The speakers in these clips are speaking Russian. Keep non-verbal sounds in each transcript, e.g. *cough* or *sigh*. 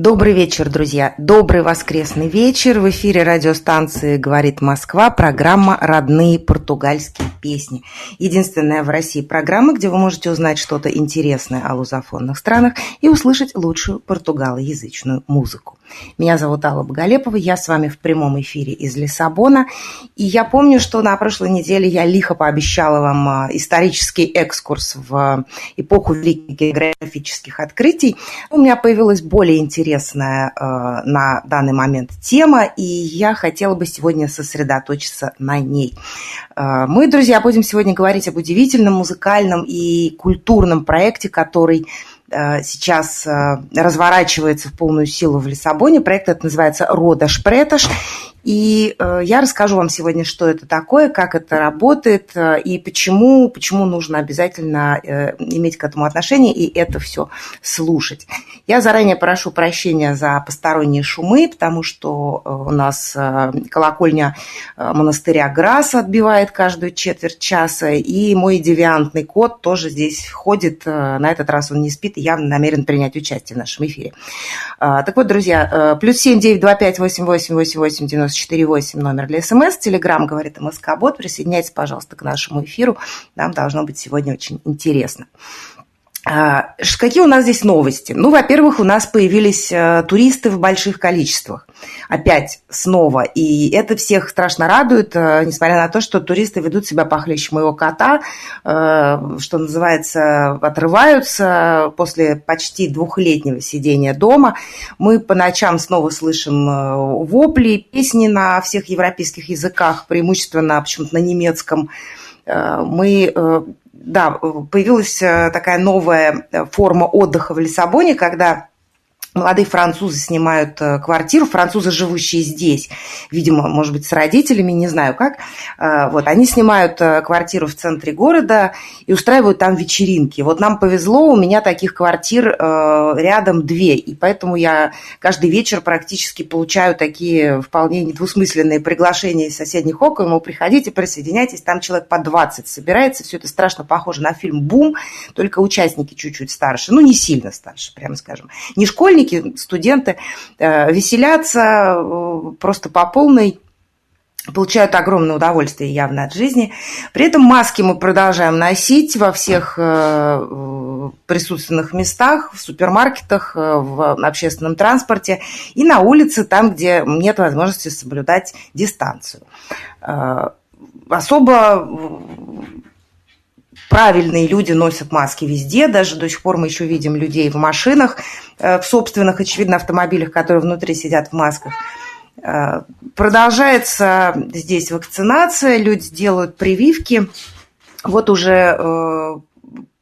Добрый вечер, друзья. Добрый воскресный вечер. В эфире радиостанции «Говорит Москва» программа «Родные португальские песни». Единственная в России программа, где вы можете узнать что-то интересное о лузофонных странах и услышать лучшую португалоязычную музыку. Меня зовут Алла Боголепова, я с вами в прямом эфире из Лиссабона. И я помню, что на прошлой неделе я лихо пообещала вам а, исторический экскурс в эпоху великих географических открытий. У меня появилась более интересная э, на данный момент тема, и я хотела бы сегодня сосредоточиться на ней. Э, мы, друзья, будем сегодня говорить об удивительном музыкальном и культурном проекте, который Э, сейчас разворачивается в полную силу в Лиссабоне. Проект этот называется «Родаш Преташ». И э, я расскажу вам сегодня, что это такое, как это работает э, и почему, почему нужно обязательно э, иметь к этому отношение и это все слушать. Я заранее прошу прощения за посторонние шумы, потому что у нас колокольня монастыря Грас отбивает каждую четверть часа, и мой девиантный кот тоже здесь ходит. На этот раз он не спит и явно намерен принять участие в нашем эфире. Так вот, друзья, плюс семь девять два пять восемь восемь восемь восемь девяносто 94,8 номер для СМС. Телеграмм говорит МСК-бот. Присоединяйтесь, пожалуйста, к нашему эфиру. Нам должно быть сегодня очень интересно. А, какие у нас здесь новости? Ну, во-первых, у нас появились э, туристы в больших количествах. Опять снова. И это всех страшно радует, э, несмотря на то, что туристы ведут себя похлеще моего кота, э, что называется, отрываются после почти двухлетнего сидения дома. Мы по ночам снова слышим вопли, песни на всех европейских языках, преимущественно почему-то на немецком. Мы да, появилась э, такая новая э, форма отдыха в Лиссабоне, когда Молодые французы снимают э, квартиру, французы, живущие здесь, видимо, может быть, с родителями, не знаю как. Э, вот, они снимают э, квартиру в центре города и устраивают там вечеринки. Вот нам повезло, у меня таких квартир рядом две, и поэтому я каждый вечер практически получаю такие вполне недвусмысленные приглашения из соседних окон, мол, приходите, присоединяйтесь, там человек по 20 собирается, все это страшно похоже на фильм «Бум», только участники чуть-чуть старше, ну, не сильно старше, прямо скажем. Не школьники, школьники, студенты э, веселятся э, просто по полной получают огромное удовольствие явно от жизни. При этом маски мы продолжаем носить во всех э, присутственных местах, в супермаркетах, в общественном транспорте и на улице, там, где нет возможности соблюдать дистанцию. Особо правильные люди носят маски везде, даже до сих пор мы еще видим людей в машинах, э, в собственных, очевидно, автомобилях, которые внутри сидят в масках. Э, продолжается здесь вакцинация, люди делают прививки. Вот уже э,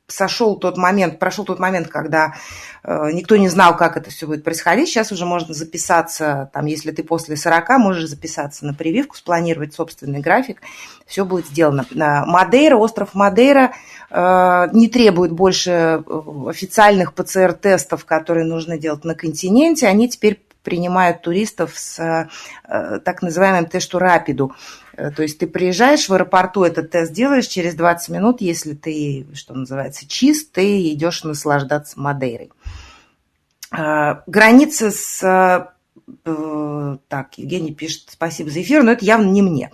сошел тот момент, прошел тот момент, когда э, никто не знал, как это все будет происходить. Сейчас уже можно записаться, там, если ты после 40, можешь записаться на прививку, спланировать собственный график, все будет сделано. Мадейра, остров Мадейра э, не требует больше э, официальных ПЦР-тестов, которые нужно делать на континенте, они теперь принимают туристов с так называемым тесту рапиду. Э, то есть ты приезжаешь в аэропорту, этот тест делаешь, через 20 минут, если ты, что называется, чист, ты идешь наслаждаться Мадейрой. Э, граница с так, Евгений пишет, спасибо за эфир, но это явно не мне.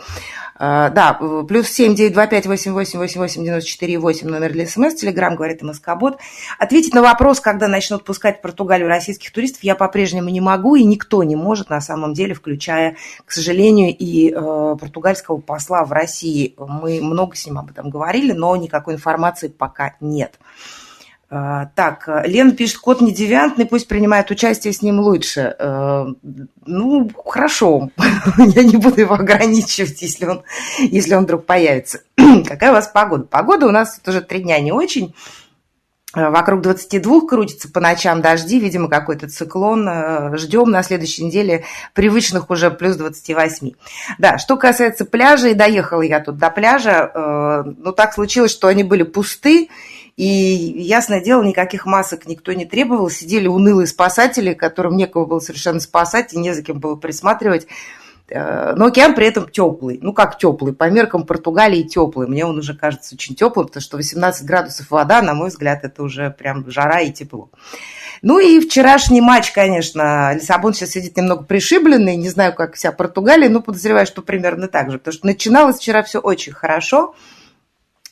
А, да, плюс семь девять два пять восемь восемь восемь восемь девяносто четыре восемь номер для СМС, Телеграм говорит МСК-бот. Ответить на вопрос, когда начнут пускать в Португалию российских туристов, я по-прежнему не могу, и никто не может на самом деле, включая, к сожалению, и э, португальского посла в России. Мы много с ним об этом говорили, но никакой информации пока нет. А, так, Лена пишет, кот не девиантный, пусть принимает участие, с ним лучше. А, ну, хорошо, *laughs* я не буду его ограничивать, если он, если он вдруг появится. *clears throat* Какая у вас погода? Погода у нас уже три дня не очень. Э, вокруг 22 крутится по ночам дожди, видимо, какой-то циклон. Э, Ждем на следующей неделе привычных уже плюс 28. Да, что касается пляжа, и доехала я тут до пляжа, э, ну так случилось, что они были пусты, и, ясное дело, никаких масок никто не требовал. Сидели унылые спасатели, которым некого было совершенно спасать и не за кем было присматривать. Э, но океан при этом теплый. Ну, как теплый? По меркам Португалии теплый. Мне он уже кажется очень теплым, потому что 18 градусов вода, на мой взгляд, это уже прям жара и тепло. Ну и вчерашний матч, конечно, Лиссабон сейчас сидит немного пришибленный, не знаю, как вся Португалия, но подозреваю, что примерно так же, потому что начиналось вчера все очень хорошо. Э,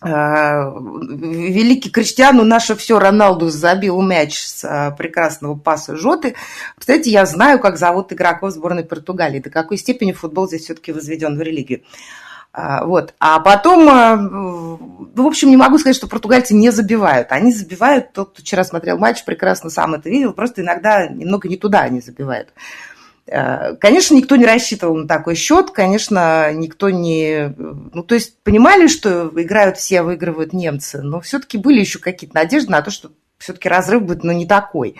великий Криштиану наше все Роналду забил мяч с э, прекрасного паса Жоты. Кстати, я знаю, как зовут игроков сборной Португалии, до какой степени футбол здесь все-таки возведен в религию. Э, вот. А потом, в общем, не могу сказать, что португальцы не забивают. Они забивают, тот, кто вчера смотрел матч, прекрасно сам это видел, просто иногда немного не туда они забивают. Э, конечно, никто не рассчитывал на такой счет, конечно, никто не... Ну, то есть понимали, что играют все, выигрывают немцы, но все-таки были еще какие-то надежды на то, что все-таки разрыв будет, но не такой.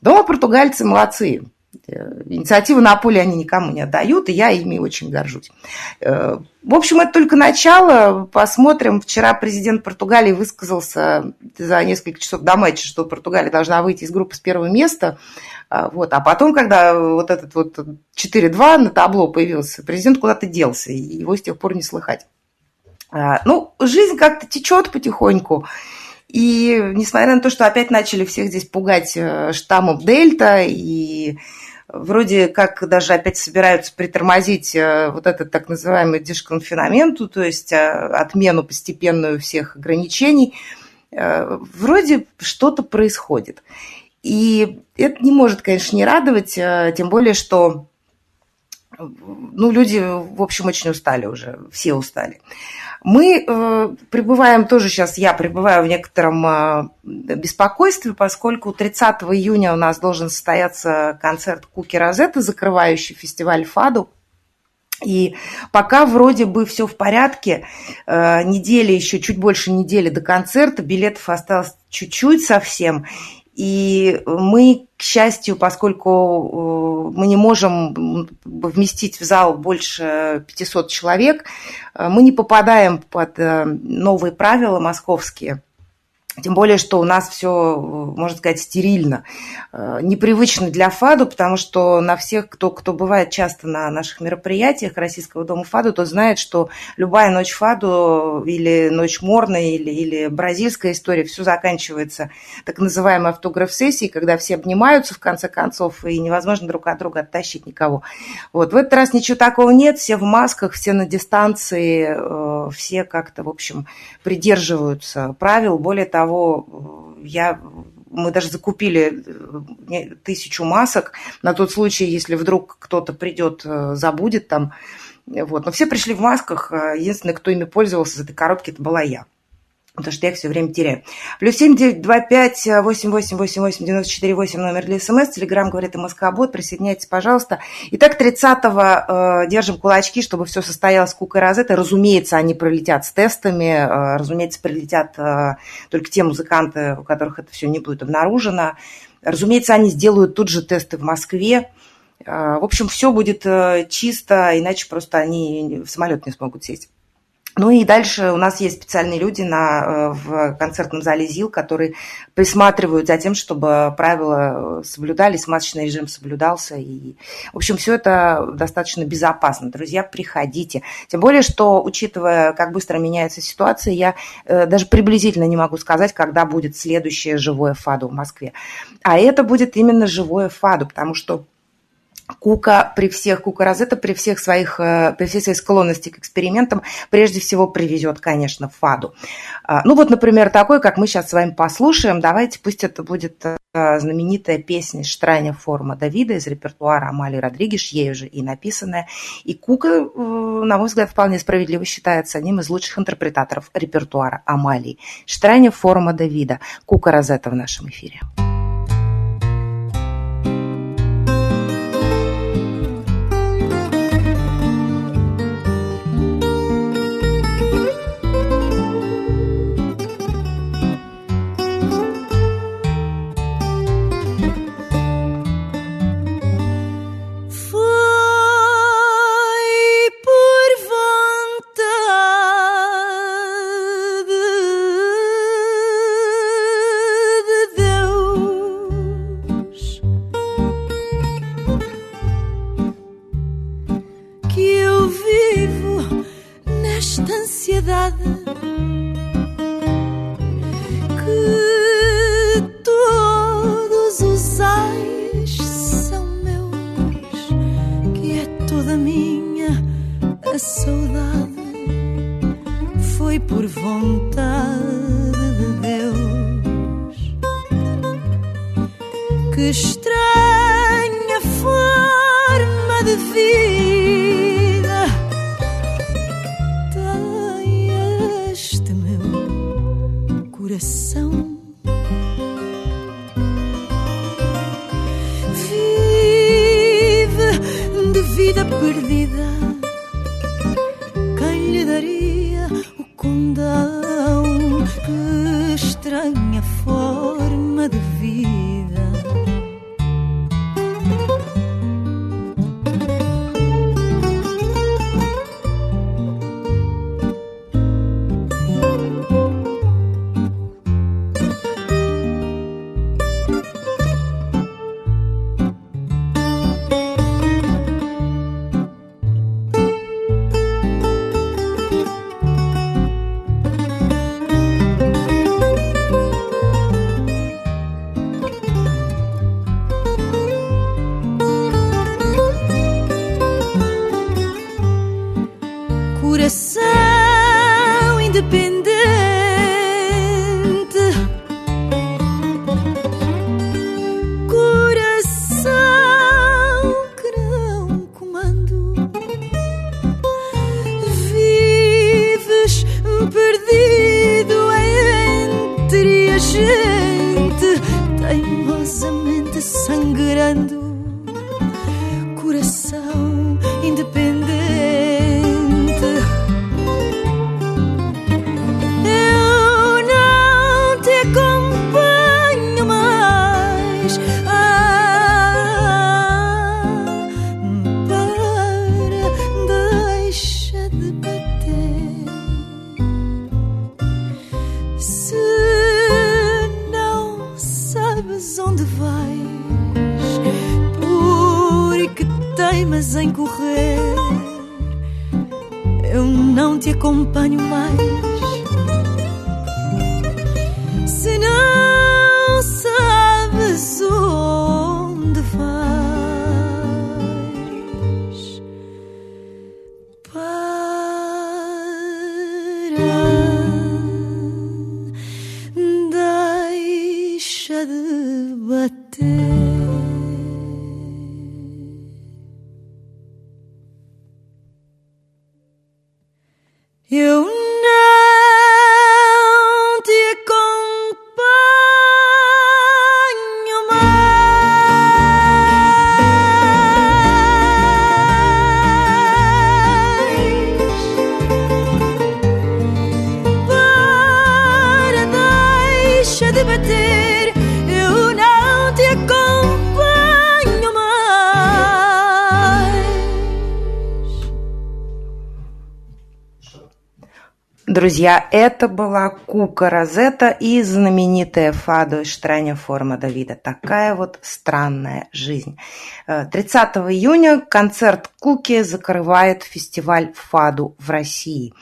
Но португальцы молодцы. Э, инициативу на поле они никому не отдают, и я ими очень горжусь. Э, в общем, это только начало. Посмотрим. Вчера президент Португалии высказался за несколько часов до матча, что Португалия должна выйти из группы с первого места. А, вот. А потом, когда вот этот вот 4-2 на табло появился, президент куда-то делся, и его с тех пор не слыхать. А, ну, жизнь как-то течет потихоньку. И несмотря на то, что опять начали всех здесь пугать э, штаммом Дельта, и вроде как даже опять собираются притормозить э, вот этот так называемый дешконфинаменту, то есть э, отмену постепенную всех ограничений, вроде что-то происходит. И это не может, конечно, не радовать, э, тем более, что ну, люди, в общем, очень устали уже, все устали. Мы э, пребываем тоже сейчас, я пребываю в некотором э, беспокойстве, поскольку 30 июня у нас должен состояться концерт Куки Розетта, закрывающий фестиваль Фаду. И пока вроде бы все в порядке, э, недели еще, чуть больше недели до концерта, билетов осталось чуть-чуть совсем. И мы, к счастью, поскольку э, мы не можем вместить в зал больше 500 человек, э, мы не попадаем под э, новые правила московские – тем более, что у нас все, можно сказать, стерильно. Э, непривычно для ФАДу, потому что на всех, кто, кто бывает часто на наших мероприятиях Российского дома ФАДу, то знает, что любая ночь ФАДу или ночь Морной, или, или бразильская история, все заканчивается так называемой автограф-сессией, когда все обнимаются в конце концов, и невозможно друг от друга оттащить никого. Вот. В этот раз ничего такого нет, все в масках, все на дистанции, э, все как-то, в общем, придерживаются правил. Более того, того, я мы даже закупили э, тысячу масок на тот случай, если вдруг кто-то придет, э, забудет там. Вот. Но все пришли в масках. Э, единственный, кто ими пользовался из этой коробки, это была я потому что я их все время теряю. Плюс семь девять два пять восемь восемь восемь восемь девяносто четыре восемь номер для смс. Телеграмм говорит МСК Бот. Присоединяйтесь, пожалуйста. Итак, 30-го э, держим кулачки, чтобы все состоялось Кука и Розетта. Разумеется, они пролетят с тестами. Э, разумеется, прилетят э, только те музыканты, у которых это все не будет обнаружено. Разумеется, они сделают тут же тесты в Москве. Э, в общем, все будет э, чисто, иначе просто они в самолет не смогут сесть. Ну и дальше у нас есть специальные люди на, э, в концертном зале ЗИЛ, которые присматривают за тем, чтобы правила соблюдались, масочный режим соблюдался. И, в общем, все это достаточно безопасно. Друзья, приходите. Тем более, что, учитывая, как быстро меняется ситуация, я э, даже приблизительно не могу сказать, когда будет следующее живое ФАДу в Москве. А это будет именно живое ФАДу, потому что Кука при всех, Кука Розетта при всех своих, э, при всей своей склонности к экспериментам прежде всего привезет, конечно, фаду. А, ну вот, например, такой, как мы сейчас с вами послушаем. Давайте, пусть это будет э, знаменитая песня Штрайня форма Давида из репертуара Амали Родригеш, ей уже и написанная. И Кука, э, на мой взгляд, вполне справедливо считается одним из лучших интерпретаторов репертуара Амалии. Штрайня форма Давида. Кука Розетта в нашем эфире. esta coração. Vive de vida perdida. Acompanho Друзья, это была Кука Розетта и знаменитая фадо «Штраня форма Давида». Такая вот странная жизнь. Э, 30 июня концерт Куки закрывает фестиваль фаду в России.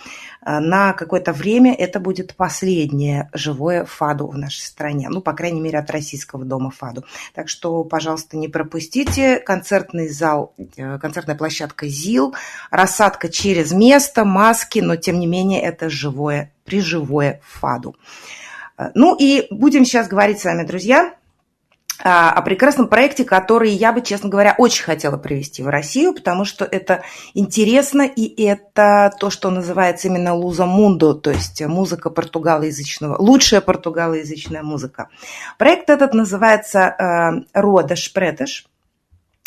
Э, На какое-то время это будет последнее живое фаду в нашей стране. Ну, по крайней мере, от российского дома фаду. Так что, пожалуйста, не пропустите. Концертный зал, э, концертная площадка ЗИЛ, рассадка через место, маски, но, тем не менее, это живое, приживое фаду. Э, Ну и будем сейчас говорить с вами, друзья, а, о прекрасном проекте, который я бы, честно говоря, очень хотела привести в Россию, потому что это интересно, и это то, что называется именно луза мундо, то есть музыка португалоязычного, лучшая португалоязычная музыка. Проект этот называется э, «Рода Шпретеш»,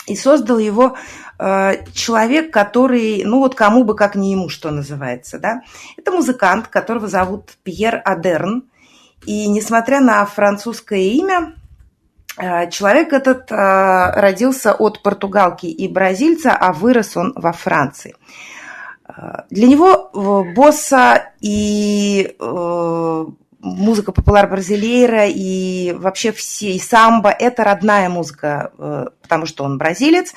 и создал его э, человек, который, ну вот кому бы как не ему, что называется, да. Это музыкант, которого зовут Пьер Адерн, и несмотря на французское имя, Человек этот э, родился от португалки и бразильца, а вырос он во Франции. Э, Для него э, босса и э, музыка популяр бразилейра и вообще все, и самбо – это родная музыка, э, потому что он бразилец.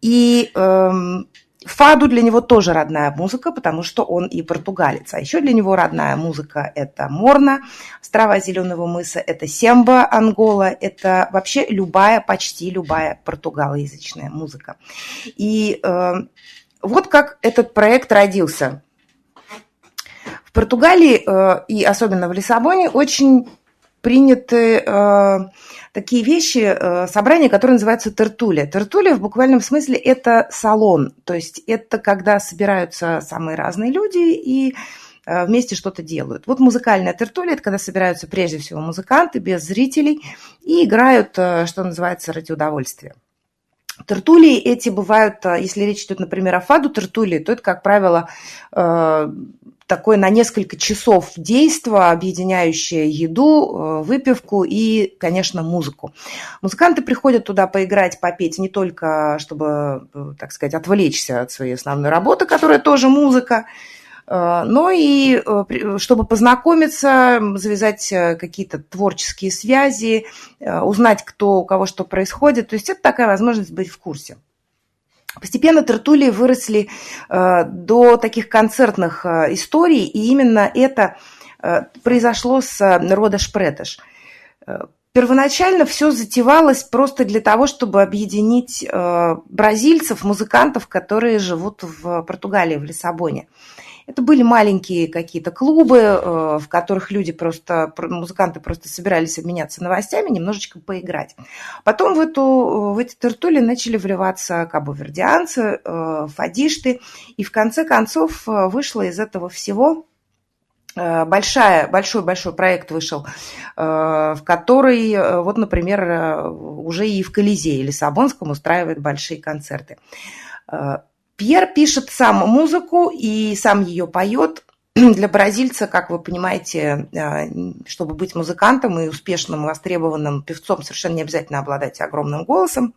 И эм, Фаду для него тоже родная музыка, потому что он и португалец. А еще для него родная музыка – это Морна, острова Зеленого мыса, это Семба, Ангола, это вообще любая, почти любая португалоязычная музыка. И э, вот как этот проект родился. В Португалии э, и особенно в Лиссабоне очень приняты э, такие вещи, э, собрания, которые называются тертулия. Тертулия в буквальном смысле это салон, то есть это когда собираются самые разные люди и э, вместе что-то делают. Вот музыкальная тертулия – это когда собираются прежде всего музыканты без зрителей и играют, э, что называется, ради удовольствия. Тертулии эти бывают, если речь идет, например, о фаду тертулии, то это, как правило, такое на несколько часов действо, объединяющее еду, э, выпивку и, конечно, музыку. Музыканты приходят туда поиграть, попеть не только, чтобы, э, так сказать, отвлечься от своей основной работы, которая тоже музыка, э, но и чтобы познакомиться, завязать какие-то творческие связи, узнать, кто у кого что происходит. То есть это такая возможность быть в курсе. Постепенно тертулии выросли э, до таких концертных э, историй, и именно это э, произошло с рода Шпретеш. Первоначально все затевалось просто для того, чтобы объединить бразильцев, музыкантов, которые живут в Португалии, в Лиссабоне. Это были маленькие какие-то клубы, э, в которых люди просто, музыканты просто собирались обменяться новостями, немножечко поиграть. Потом в, эту, в эти тертули начали вливаться кабовердианцы, э, фадишты, и в конце концов э, вышло из этого всего большая, большой-большой проект вышел, в который, вот, например, уже и в Колизее Лиссабонском устраивает большие концерты. Пьер пишет сам музыку и сам ее поет. *clears throat* Для бразильца, как вы понимаете, э, чтобы быть музыкантом и успешным, востребованным певцом, совершенно не обязательно обладать огромным голосом.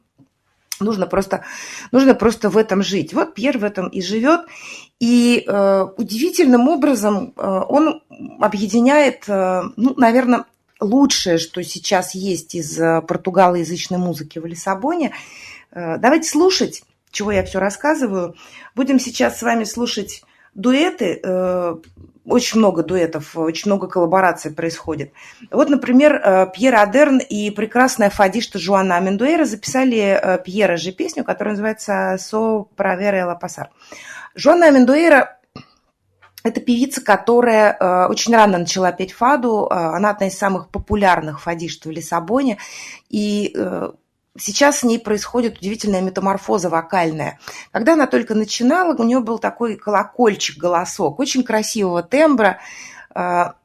Нужно просто, нужно просто в этом жить. Вот Пьер в этом и живет. И э, удивительным образом э, он объединяет, э, ну, наверное, лучшее, что сейчас есть из э, португалоязычной музыки в Лиссабоне. Э, давайте слушать чего я все рассказываю. Будем сейчас с вами слушать дуэты. Э, очень много дуэтов, очень много коллабораций происходит. Вот, например, э, Пьер Адерн и прекрасная фадишта Жуана Амендуэра записали э, Пьера же песню, которая называется «Со правера ла пасар». Жуана Амендуэра это певица, которая очень рано начала петь фаду. Она одна из самых популярных фадишт в Лиссабоне. И сейчас с ней происходит удивительная метаморфоза вокальная. Когда она только начинала, у нее был такой колокольчик, голосок, очень красивого тембра, а,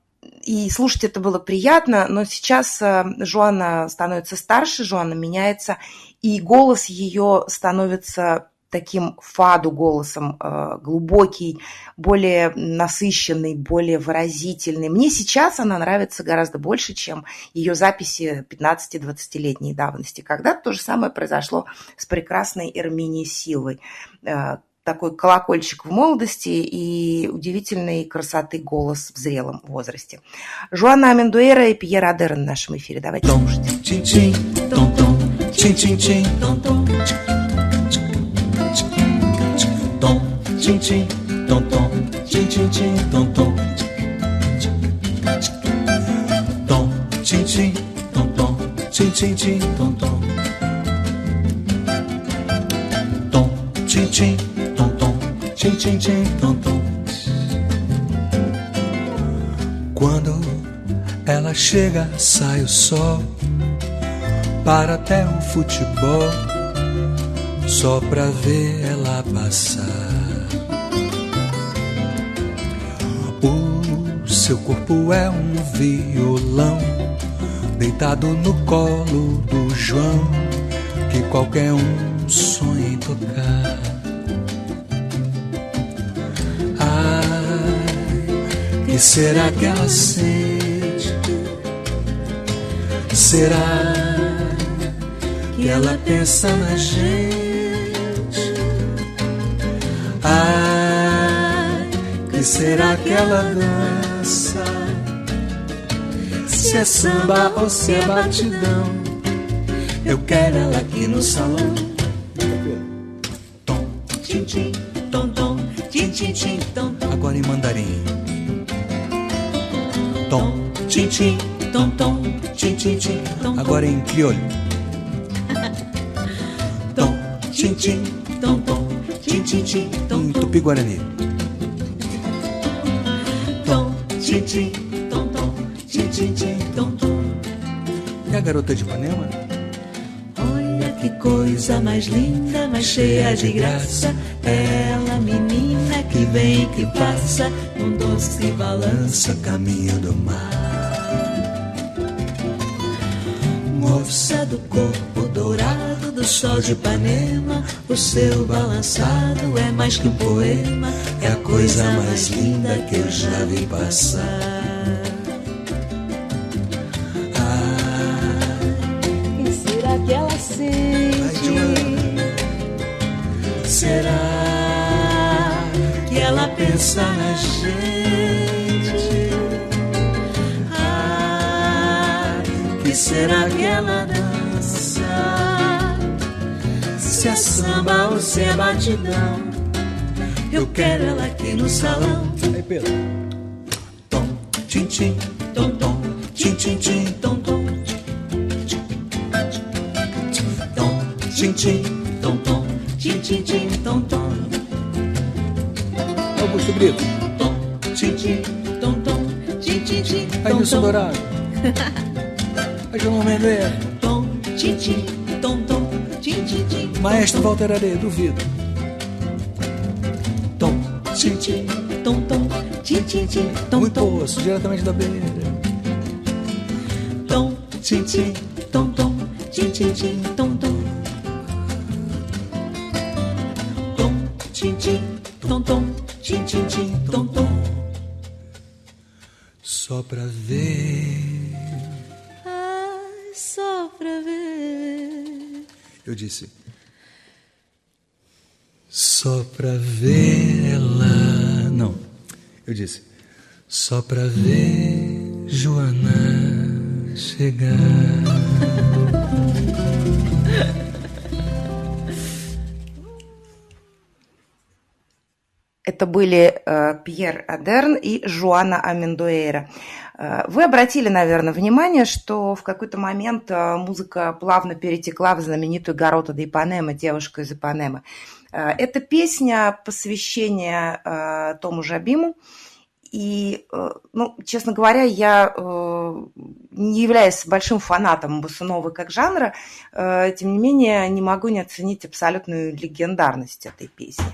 и слушать это было приятно, но сейчас а, Жуана становится старше, Жуана меняется, и голос ее становится таким фаду голосом, э, глубокий, более насыщенный, более выразительный. Мне сейчас она нравится гораздо больше, чем ее записи 15-20-летней давности. Когда-то то же самое произошло с прекрасной Эрминией Силвой. Э, такой колокольчик в молодости и удивительной красоты голос в зрелом возрасте. Жуана Амендуэра и Пьер Адер в нашем эфире. Давайте слушать. Tim tim tom tom. Tim tim tim tom tom. Tom tim tim tom tom. Tim tim tim tom tom. Tom tim tim tom tom. Tim tim tim tom tom. Quando ela chega, sai o sol. Para até o futebol. Só pra ver ela passar. Seu corpo é um violão, deitado no colo do João, que qualquer um sonha em tocar. Ai, que será que ela sente? Será que ela pensa na gente? Ai, que será que ela dança? Se é samba ou se é batidão, eu quero ela aqui no salão. Tom, tim, tim. tchim, tchim, tom, tom. Agora em mandarim. Tom, Tchim, tchim, tom, tom. Tchim, tchim, tchim, tom, tom. agora em crioulo. Tom, tchim, tchim, tom, tom. Tchim, tchim, tchim, tom, Em tom. tupi-guarani. Tom, tchim, tchim, garota de Ipanema? Olha que coisa mais linda, mais cheia de graça. Ela, menina que vem que passa, num doce balança, caminho do mar. Moça do corpo dourado do sol de Ipanema, o seu balançado é mais que um poema, é a coisa mais linda que eu já vi passar. Pensa na gente? Ah, que será que ela dança? Se é samba ou se é batidão? Eu quero ela aqui no salão. Aí, Pedro. Tom, tchim, tchim, tom, tom, tchim, tchim, tchim, tom, tom. Tom, tchim, tchim, dedo. Tom, tim, tim, tom, tom, tim, tim, tim. Aí o Dourado. Aí João Mendes. Tom, tim, tim, tom, tom, tim, tim, tim. Maestro Walter Areia, duvido. Tom, tim, tim, tom, tom, tim, tim, tim, tom, Muito tom. Muito diretamente da beira. Tom, tim, tim, tom, tom, tim, tim, tim, tom, pra ver. Ai, só pra ver. Eu disse. Só pra ver ela. Não. Eu disse. Só pra ver Joana chegar. Это были э, Пьер Адерн и Жуана Амендуэра. Э, Вы обратили, наверное, внимание, что в какой-то момент э, музыка плавно перетекла в знаменитую Гарота де Ипанема, девушка из Ипанемы. Э, Это песня посвящения э, Тому Жабиму. И, ну, честно говоря, я не являюсь большим фанатом босановы как жанра, тем не менее не могу не оценить абсолютную легендарность этой песни.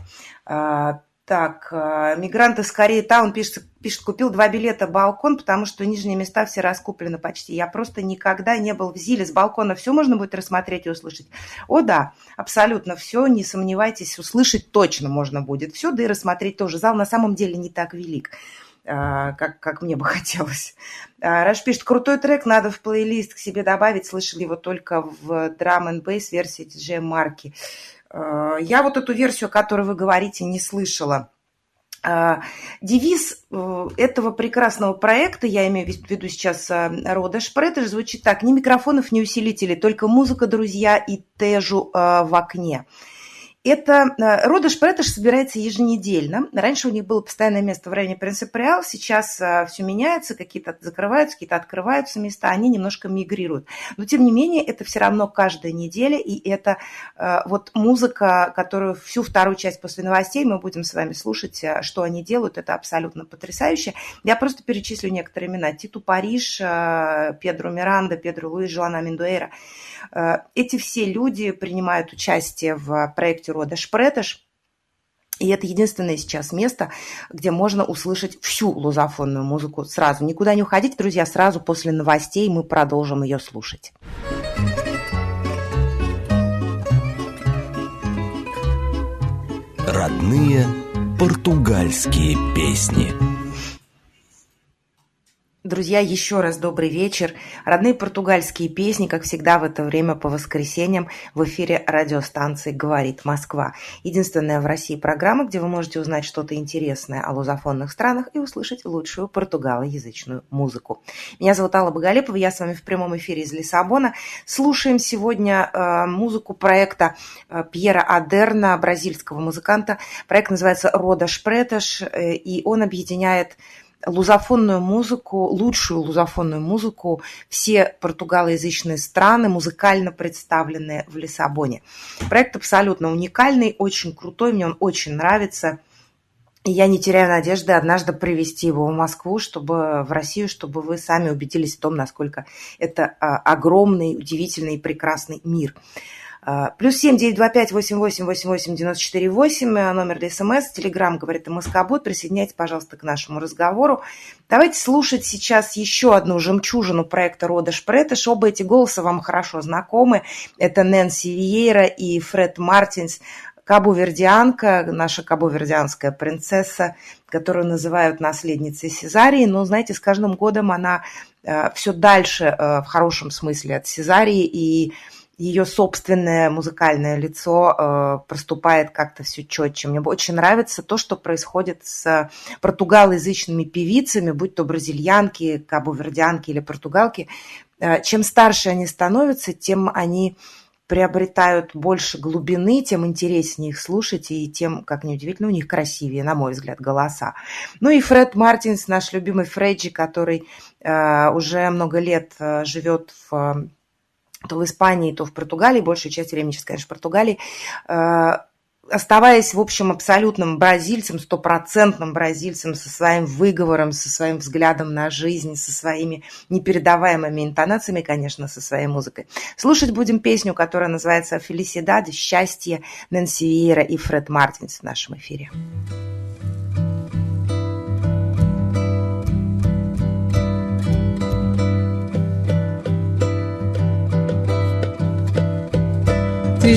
Так, мигранты из Кореи Таун пишет, пишет, купил два билета балкон, потому что нижние места все раскуплены почти. Я просто никогда не был в Зиле. С балкона все можно будет рассмотреть и услышать. О, да, абсолютно все, не сомневайтесь, услышать точно можно будет все, да и рассмотреть тоже. Зал на самом деле не так велик а, как, как мне бы *laughs* хотелось. А, Раш пишет, крутой трек надо в плейлист к себе добавить. Слышали его только в драм н бейс версии DJ Марки. А, Я вот эту версию, о которой вы говорите, не слышала. А, Девиз э, этого прекрасного проекта, я имею в виду сейчас э, Рода Шпретер, звучит так. Ни микрофонов, ни усилителей, только музыка, друзья, и тежу э, в окне. Это э, Рода Шпретеш собирается еженедельно. Раньше у них было постоянное место в районе Принцип Реал. Сейчас все меняется, какие-то закрываются, какие-то открываются места, они немножко мигрируют. Но тем не менее, это все равно каждая неделя, и это э, вот музыка, которую всю вторую часть после новостей мы будем с вами слушать, э, что они делают, это абсолютно потрясающе. Я просто перечислю некоторые имена. Титу Париж, э, Педро Миранда, Педро Луис, Жуана Миндуэра. Э, Эти все люди принимают участие в проекте рода Шпретеш. И это единственное сейчас место, где можно услышать всю лузофонную музыку сразу. Никуда не уходите, друзья, сразу после новостей мы продолжим ее слушать. Родные португальские песни. Друзья, еще раз добрый вечер. Родные португальские песни, как всегда в это время по воскресеньям в эфире радиостанции «Говорит Москва». Единственная в России программа, где вы можете узнать что-то интересное о лузофонных странах и услышать лучшую португалоязычную музыку. Меня зовут Алла Боголепова, я с вами в прямом эфире из Лиссабона. Слушаем сегодня э, музыку проекта э, Пьера Адерна, бразильского музыканта. Проект называется «Рода Шпретеш», э, и он объединяет лузофонную музыку, лучшую лузофонную музыку все португалоязычные страны, музыкально представленные в Лиссабоне. Проект абсолютно уникальный, очень крутой, мне он очень нравится. И я не теряю надежды однажды привести его в Москву, чтобы в Россию, чтобы вы сами убедились в том, насколько это а, огромный, удивительный и прекрасный мир. А, плюс семь девять два пять восемь восемь восемь восемь девяносто четыре восемь э, номер для СМС, Телеграм говорит МСК-бот. Присоединяйтесь, пожалуйста, к нашему разговору. Давайте слушать сейчас еще одну жемчужину проекта Рода Шпретеш. Оба эти голоса вам хорошо знакомы. Это Нэнси Виейра и Фред Мартинс. Кабо-вердианка, наша кабо-вердианская принцесса, которую называют наследницей Сезарии. Но, знаете, с каждым годом она э, все дальше, э, в хорошем смысле, от Сезарии и ее собственное музыкальное лицо э, проступает как-то все четче. Мне очень нравится то, что происходит с португалоязычными певицами, будь то бразильянки, кабовердянки или португалки. Э, чем старше они становятся, тем они приобретают больше глубины, тем интереснее их слушать, и тем, как неудивительно, у них красивее, на мой взгляд, голоса. Ну и Фред Мартинс, наш любимый Фреджи, который э, уже много лет э, живет в то в Испании, то в Португалии, большую часть времени сейчас, конечно, в Португалии, э, оставаясь, в общем, абсолютным бразильцем, стопроцентным бразильцем со своим выговором, со своим взглядом на жизнь, со своими непередаваемыми интонациями, конечно, со своей музыкой. Слушать будем песню, которая называется «Фелисидад», «Счастье» Нэнси Виера и Фред Мартинс в нашем эфире.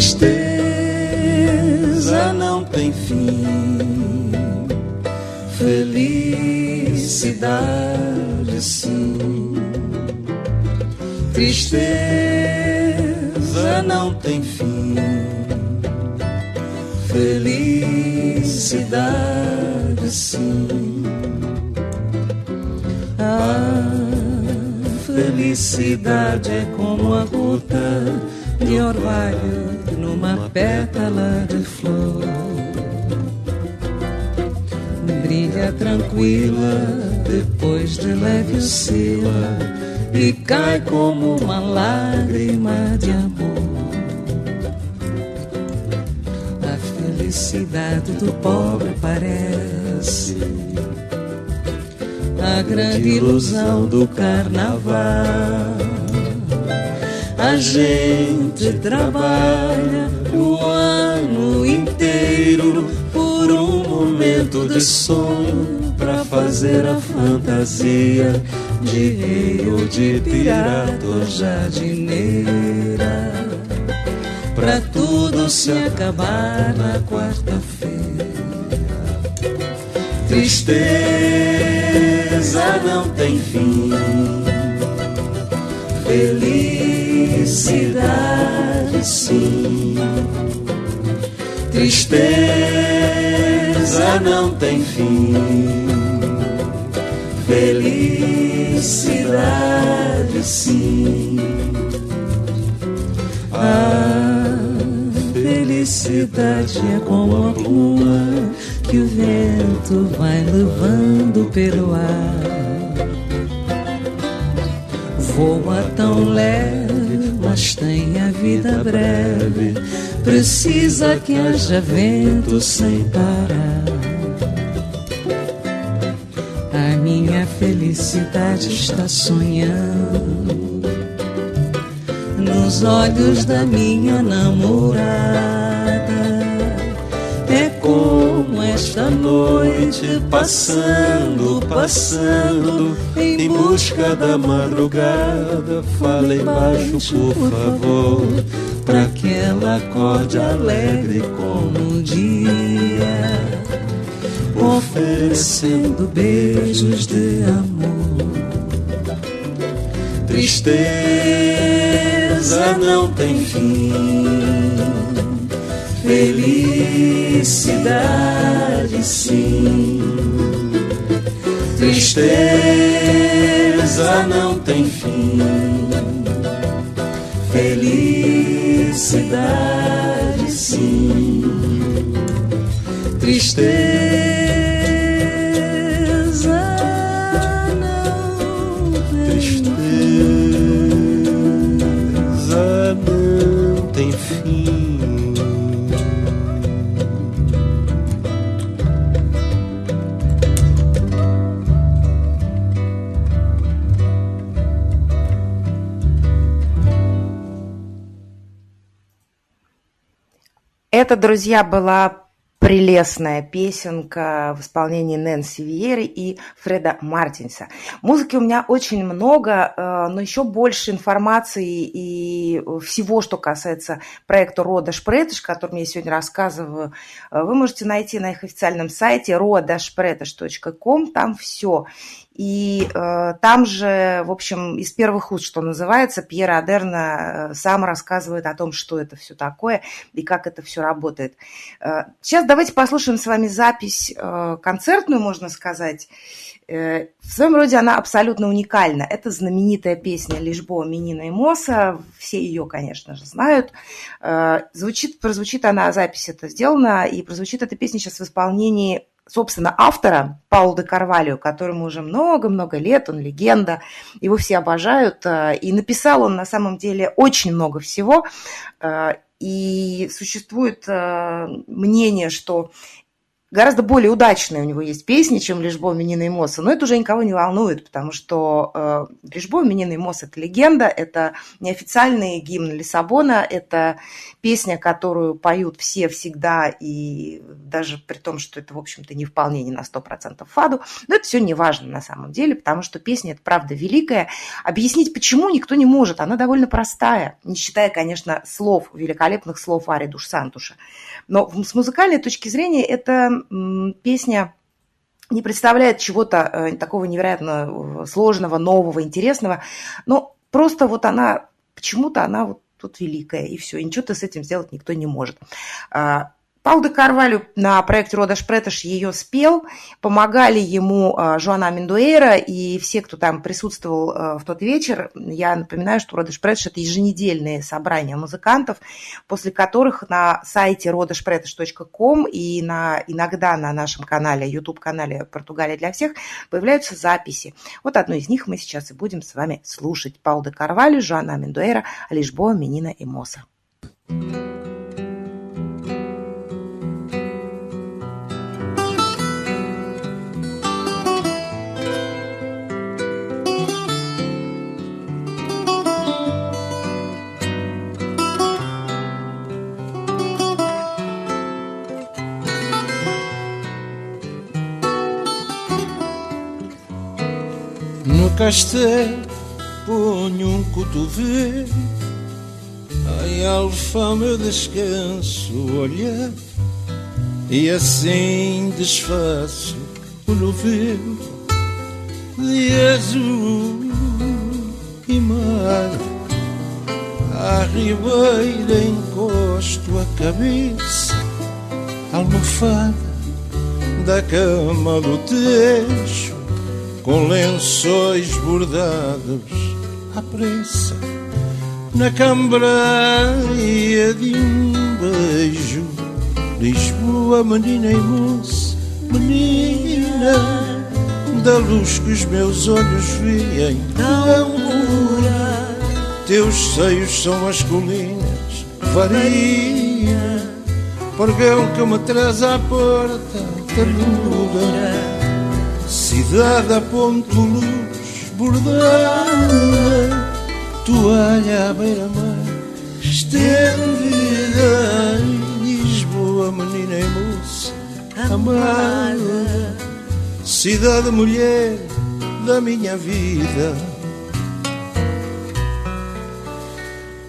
Tristeza não tem fim, felicidade sim. Tristeza não tem fim, felicidade sim. A felicidade é como a gota de orvalho numa pétala de flor. Brilha tranquila depois de leve oscila e cai como uma lágrima de amor. A felicidade do pobre parece a grande ilusão do carnaval a gente trabalha o ano inteiro por um momento de sonho para fazer a fantasia de rei ou de pirata ou jardineira. Pra tudo se acabar na quarta-feira. Tristeza não tem fim. Feliz felicidade, sim. Tristeza não tem fim. Felicidade, sim. A felicidade é como a pluma que o vento vai levando pelo ar. Voa tão leve mas tem a vida breve. Precisa que haja vento sem parar. A minha felicidade está sonhando nos olhos da minha namorada. É como esta noite passando, passando em busca da madrugada. Fale baixo, por favor, para que ela acorde alegre como um dia, oferecendo beijos de amor. Tristeza não tem fim, felicidade sim. Tristeza não tem fim, felicidade sim. Tristeza Это, друзья, была прелестная песенка в исполнении Нэнси Виеры и Фреда Мартинса. Музыки у меня очень много, э, но еще больше информации и всего, что касается проекта Рода Шпретыш, о котором я сегодня рассказываю, э, вы можете найти на их официальном сайте rodashpretish.com, там все. И э, там же, в общем, из первых уст, что называется, Пьер Адерна э, сам рассказывает о том, что это все такое и как это все работает. Э, сейчас давайте послушаем с вами запись э, концертную, можно сказать. Э, в своем роде она абсолютно уникальна. Это знаменитая песня Лишбо Минина и Моса. Все ее, конечно же, знают. Э, звучит, прозвучит она, запись это сделана, и прозвучит эта песня сейчас в исполнении собственно, автора Паула де Карвалио, которому уже много-много лет, он легенда, его все обожают, э, и написал он на самом деле очень много всего, э, и существует э, мнение, что гораздо более удачные у него есть песни, чем «Лишбо, Минина и Мосса». Но это уже никого не волнует, потому что э, «Лишбо, Минина и Мосс» – это легенда, это неофициальный гимн Лиссабона, это песня, которую поют все всегда, и даже при том, что это, в общем-то, не вполне не на 100% фаду. Но это все не важно на самом деле, потому что песня – это правда великая. Объяснить, почему, никто не может. Она довольно простая, не считая, конечно, слов, великолепных слов Ари Душ Сантуша. Но с музыкальной точки зрения это песня не представляет чего-то э, такого невероятно сложного, нового, интересного, но просто вот она, почему-то она вот тут великая, и все, и ничего ты с этим сделать никто не может. Паул де Карвалю на проекте Рода Шпреташ ее спел, помогали ему а, Жуана Мендуэра и все, кто там присутствовал а, в тот вечер. Я напоминаю, что Рода Шпреташ – это еженедельные собрания музыкантов, после которых на сайте rodashpretash.com и на, иногда на нашем канале, YouTube-канале «Португалия для всех» появляются записи. Вот одну из них мы сейчас и будем с вами слушать. Паул де Карвалю, Жуана Мендуэра, Лишбоа, Менина и Моса. thank you castelo ponho um cotovelo. Ai, alfa, meu descanso, olhar E assim desfaço o novelo De azul e mar. À ribeira encosto a cabeça Almofada da cama do tejo com lençóis bordados à pressa na cambraia de um beijo. Lisboa, menina e moça, menina, da luz que os meus olhos veem tão pura. Teus seios são masculinos, varia, pregão que me traz à porta, ternura cidade a ponto luz bordada, toalha à beira-mar, estendida em Lisboa, menina e moça, amada, cidade mulher da minha vida.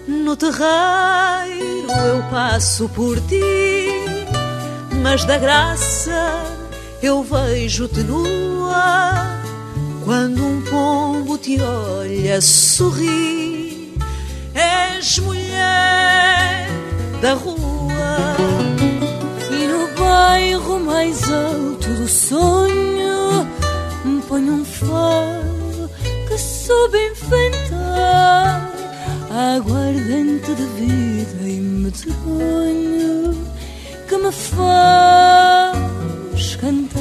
No terreiro eu passo por ti, mas da graça eu vejo-te nua quando um pombo te olha, sorri. És mulher da rua e no bairro mais alto do sonho põe um faro que soube enfrentar aguardente de vida e medronho que me faz cantar.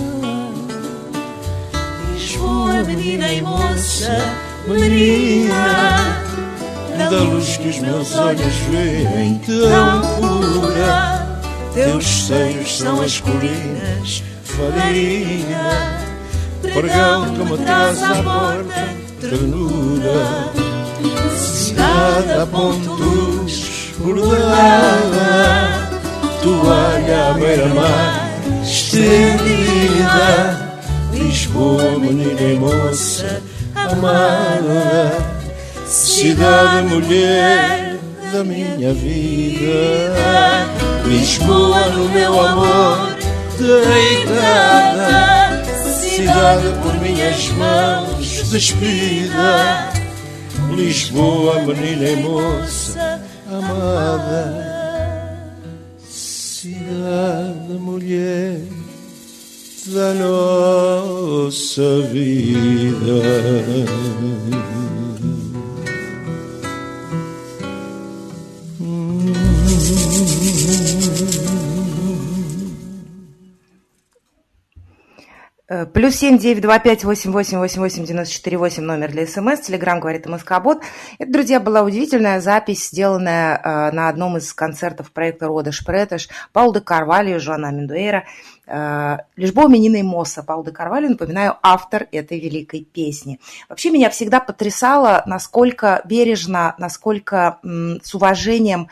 Menina e moça, menina, da luz que os meus olhos veem. tão pura. Teus seios são as colinas, farinha, pregão que me traz à porta ternura. Cidade a pontos bordada, toalha à beira-mar estendida. Menina e moça amada, cidade mulher da minha vida. Lisboa no meu amor deitada, cidade por minhas mãos despida. Lisboa, menina e moça amada, cidade mulher da nossa vida. Плюс семь девять два пять восемь восемь восемь восемь девяносто четыре восемь номер для СМС. Телеграмм говорит МСК-бот. Это, друзья, была удивительная запись, сделанная э, на одном из концертов проекта Рода Шпретеш. Паул де Карвалью, Жоана Мендуэра. Э, Лишбо Менина и Мосса. Паул де напоминаю, автор этой великой песни. Вообще меня всегда потрясало, насколько бережно, насколько с уважением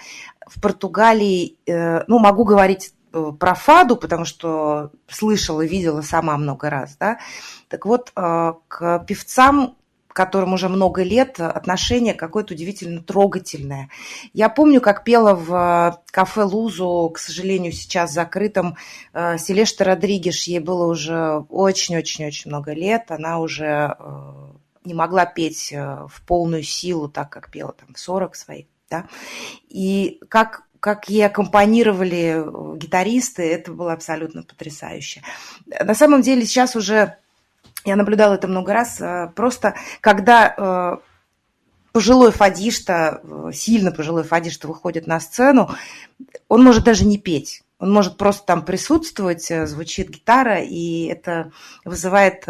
в Португалии, э, ну, могу говорить э, про фаду, потому что слышала, видела сама много раз, да. Так вот, к певцам, которым уже много лет, отношение какое-то удивительно трогательное. Я помню, как пела в кафе Лузу, к сожалению, сейчас закрытом, э, Селешта Родригеш, ей было уже очень-очень-очень много лет, она уже э, не могла петь э, в полную силу, так как пела там в 40 своих, да. И как как ей аккомпанировали гитаристы, это было абсолютно потрясающе. На самом деле сейчас уже, я наблюдала это много раз, просто когда пожилой фадишта, сильно пожилой фадишта выходит на сцену, он может даже не петь. Он может просто там присутствовать, звучит гитара, и это вызывает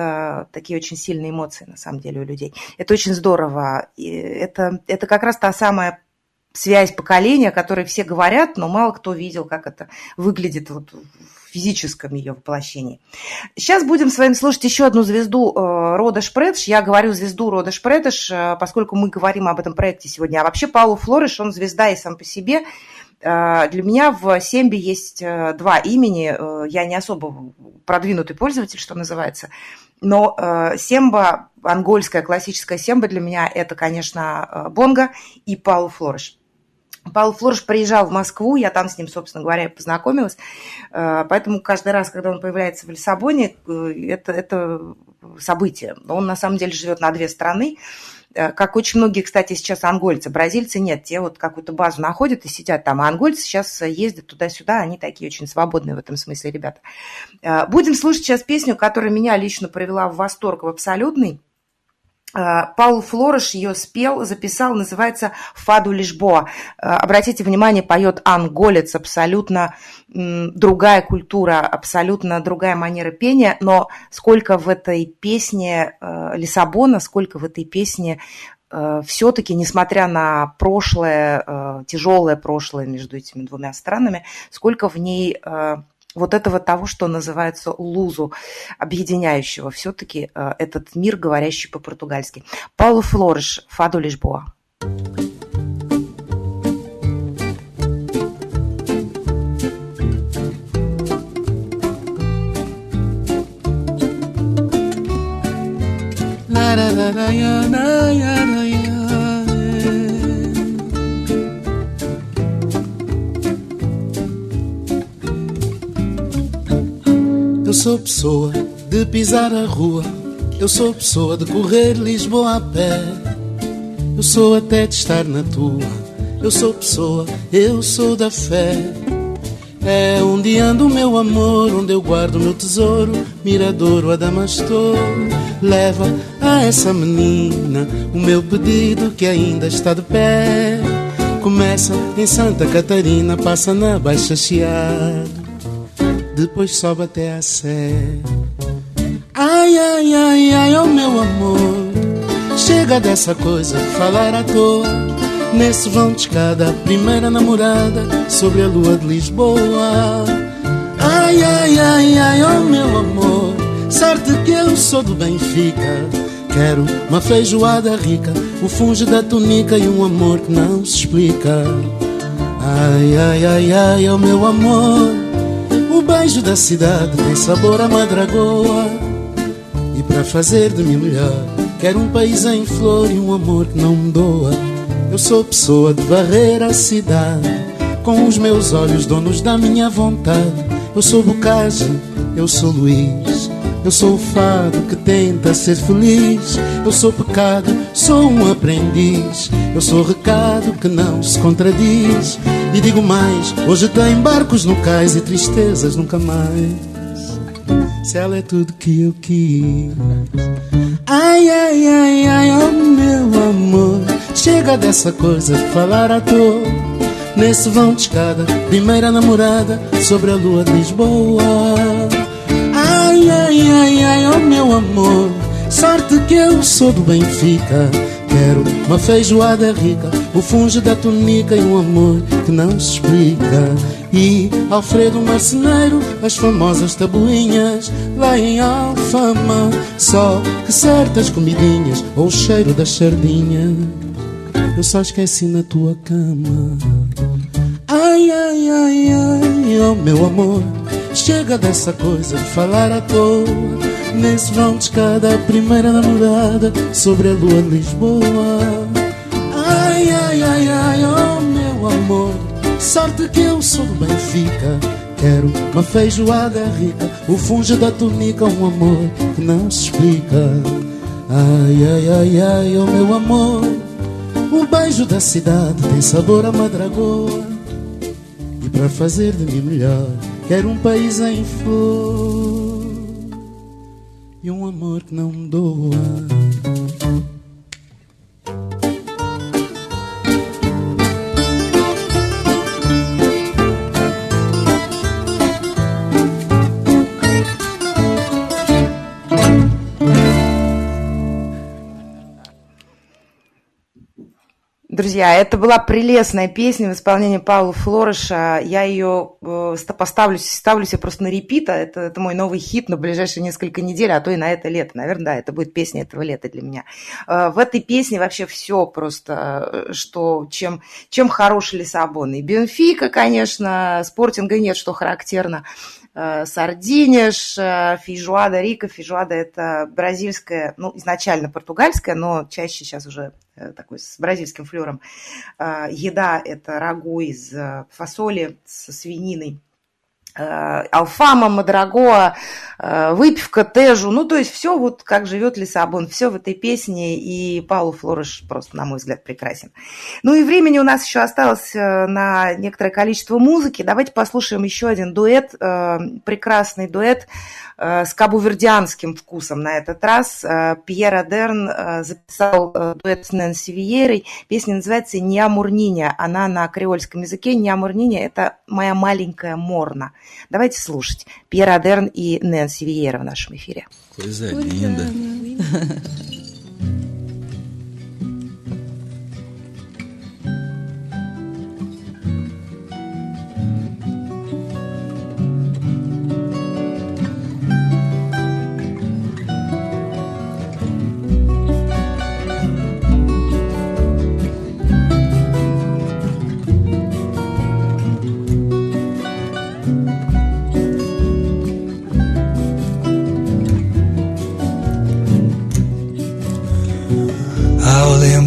такие очень сильные эмоции, на самом деле, у людей. Это очень здорово. И это, это как раз та самая связь поколения, о которой все говорят, но мало кто видел, как это выглядит вот физическом ее воплощении. Сейчас будем с вами слушать еще одну звезду Рода Шпретш. Я говорю звезду Рода Шпретш, поскольку мы говорим об этом проекте сегодня. А вообще Паулу Флориш, он звезда и сам по себе. Для меня в Сембе есть два имени. Я не особо продвинутый пользователь, что называется. Но э, семба, ангольская классическая семба для меня это, конечно, Бонга и Паул Флориш. Павел Флорш приезжал в Москву, я там с ним, собственно говоря, познакомилась, поэтому каждый раз, когда он появляется в Лиссабоне, это, это событие. Он на самом деле живет на две страны, как очень многие, кстати, сейчас ангольцы. Бразильцы нет, те вот какую-то базу находят и сидят там, а ангольцы сейчас ездят туда-сюда, они такие очень свободные в этом смысле ребята. Будем слушать сейчас песню, которая меня лично привела в восторг, в абсолютный. Паул Флориш ее спел, записал, называется «Фаду Лишбоа». Обратите внимание, поет анголец, абсолютно другая культура, абсолютно другая манера пения, но сколько в этой песне Лиссабона, сколько в этой песне все-таки, несмотря на прошлое, тяжелое прошлое между этими двумя странами, сколько в ней вот этого того, что называется лузу, объединяющего все-таки э, этот мир, говорящий по-португальски. Пауло Флориш, Фаду Лишбоа. Eu sou pessoa de pisar a rua Eu sou pessoa de correr Lisboa a pé. Eu sou até de estar na tua. Eu sou pessoa, eu sou da fé. É onde anda o meu amor, onde eu guardo o meu tesouro. Miradouro, Adamastor. Leva a essa menina o meu pedido que ainda está de pé. Começa em Santa Catarina, passa na Baixa Chiada, depois sobe até a Sé. Ai, ai, ai, ai, oh meu amor, chega dessa coisa falar à toa. Nesse vão de escada, primeira namorada sobre a lua de Lisboa. Ai, ai, ai, ai, oh meu amor, sorte que eu sou do Benfica. Quero uma feijoada rica, o funge da tunica e um amor que não se explica. Ai, ai, ai, ai, oh meu amor, o beijo da cidade tem sabor a madragoa. E para fazer de mim melhor, quero um país em flor e um amor que não me doa. Eu sou pessoa de varrer a cidade, com os meus olhos donos da minha vontade. Eu sou Bocagem, eu sou Luís. Eu sou o fado que tenta ser feliz. Eu sou pecado, sou um aprendiz. Eu sou recado que não se contradiz. E digo mais: hoje tem barcos no cais e tristezas nunca mais. Se ela é tudo que eu quis. Ai, ai, ai, ai, oh meu amor. Chega dessa coisa de falar à toa. Nesse vão de escada, primeira namorada sobre a lua de Lisboa. Ai, ai, ai, ai, oh meu amor, sorte que eu sou do Benfica. Quero uma feijoada rica, o funge da tunica e um amor que não se explica. E Alfredo Marceneiro, as famosas tabuinhas lá em Alfama. Só que certas comidinhas ou o cheiro das sardinhas eu só esqueci na tua cama. Ai, ai, ai, ai, oh meu amor. Chega dessa coisa de falar à toa. Nesse vão de escada, a primeira namorada sobre a lua de Lisboa. Ai, ai, ai, ai, oh amor. Sorte que eu sou do Benfica. Quero uma feijoada rica, o funge da tunica, um amor que não se explica. Ai, ai, ai, ai, oh meu amor. O beijo da cidade tem sabor a madragoa. E para fazer de mim melhor Quero um país em flor e um amor que não doa. Друзья, это была прелестная песня в исполнении Павла Флориша. Я ее э, поставлю, ставлю себе просто на репита. Это, это мой новый хит на ближайшие несколько недель, а то и на это лето. Наверное, да, это будет песня этого лета для меня. Э, в этой песне вообще все просто, э, что, чем, чем хорош Лиссабон. И Бенфика, конечно, спортинга нет, что характерно. Сардиниш, фейжуада рика. Фейжуада – это бразильская, ну, изначально португальская, но чаще сейчас уже Э, такой с бразильским флером. А, еда – это рагу из э, фасоли со свининой э, Алфама, Мадрагоа, выпивка, Тежу, ну, то есть все вот как живет Лиссабон, все в этой песне, и Паулу Флориш просто, на мой взгляд, прекрасен. Ну и времени у нас еще осталось на некоторое количество музыки. Давайте послушаем еще один дуэт, прекрасный дуэт Э, с кабувердианским вкусом на этот раз. Э, Пьер Адерн э, записал дуэт с Нэнси Виерой. Песня называется «Ниамурниня». Она на креольском языке. «Ниамурниня» – это «Моя маленькая Морна». Давайте слушать. Пьер Адерн и Нэнси Виера в нашем эфире. Coisa linda.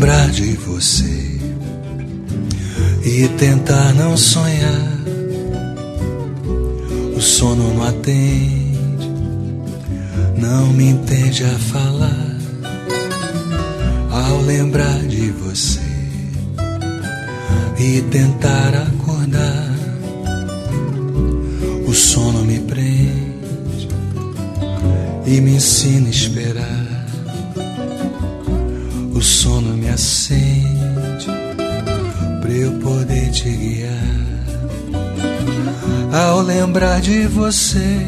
Lembrar de você e tentar não sonhar. O sono não atende, não me entende a falar ao lembrar de você e tentar acordar. O sono me prende e me ensina a esperar. O sono me acende pra eu poder te guiar. Ao lembrar de você,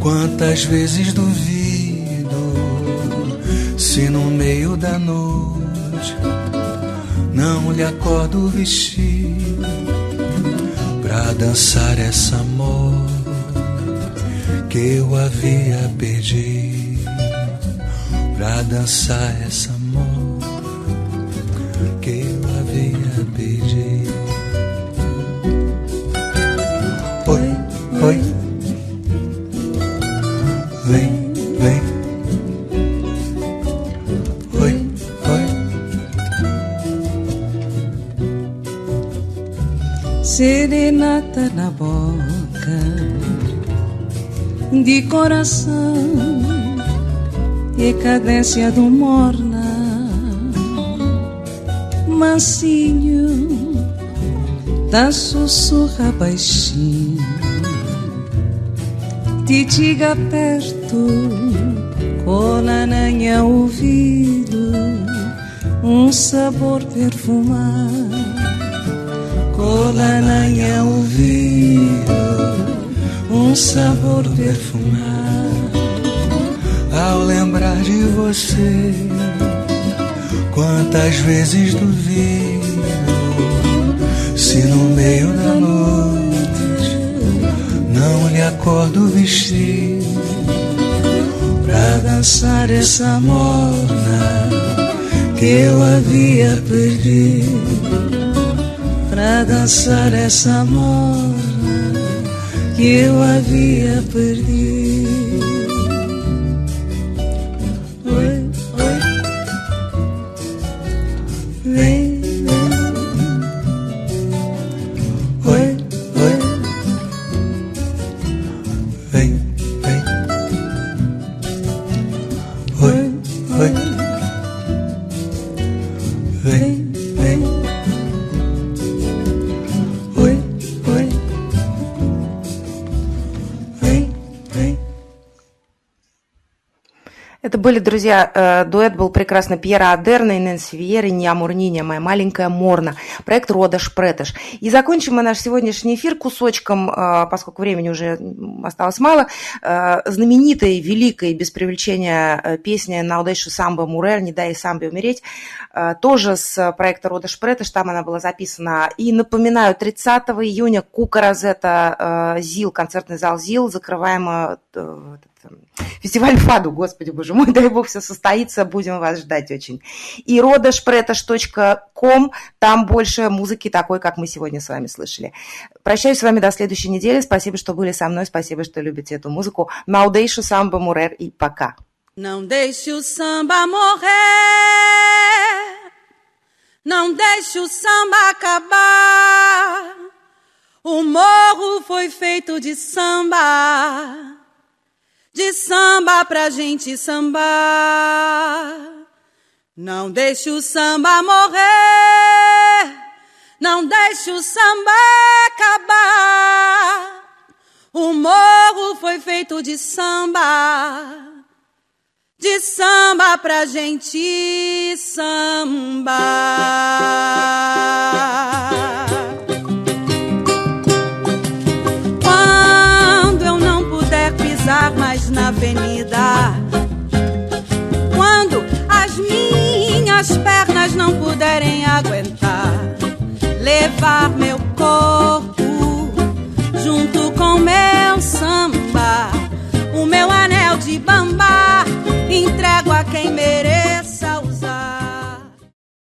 quantas vezes duvido se no meio da noite não lhe acordo vestido pra dançar essa moda que eu havia perdido pra dançar essa moda que eu havia perdido Oi, oi, vem, vem. Oi, oi. Serenata na boca de coração e cadência do morna, mansinho, da sussurra baixinho, titiga perto, colananha ouvido, um sabor perfumado. Colananha ouvido, um sabor perfumado. Ao lembrar de você, quantas vezes duvido se no meio da noite não lhe acordo vestido pra dançar essa morna que eu havia perdido pra dançar essa morna que eu havia perdido. Были, друзья, э, дуэт был прекрасно Пьера Адерна и Нэнси Виера, «Не Амурниня, моя маленькая Морна», проект Родаш Преташ. И закончим мы наш сегодняшний эфир кусочком, э, поскольку времени уже осталось мало, э, знаменитой, великой, без привлечения песни «Наудейшу самбо Мурер», «Не дай самбе умереть», тоже с проекта Родаш Преташ, там она была записана. И напоминаю, 30 июня Кука Розета э, ЗИЛ, концертный зал ЗИЛ, закрываем Фестиваль ФАДу, господи боже мой, *laughs* дай бог, все состоится, будем вас ждать очень. И rodashpretash.com, там больше музыки такой, как мы сегодня с вами слышали. Прощаюсь с вами до следующей недели, спасибо, что были со мной, спасибо, что любите эту музыку. Наудейшу самбо мурер и пока. Não deixe o samba morrer, não deixe o samba acabar. O morro foi feito de samba, de samba pra gente sambar. Não deixe o samba morrer, não deixe o samba acabar. O morro foi feito de samba de samba pra gente sambar. levar meu corpo junto com meu samba, o meu anel de bambá entrego a quem merece.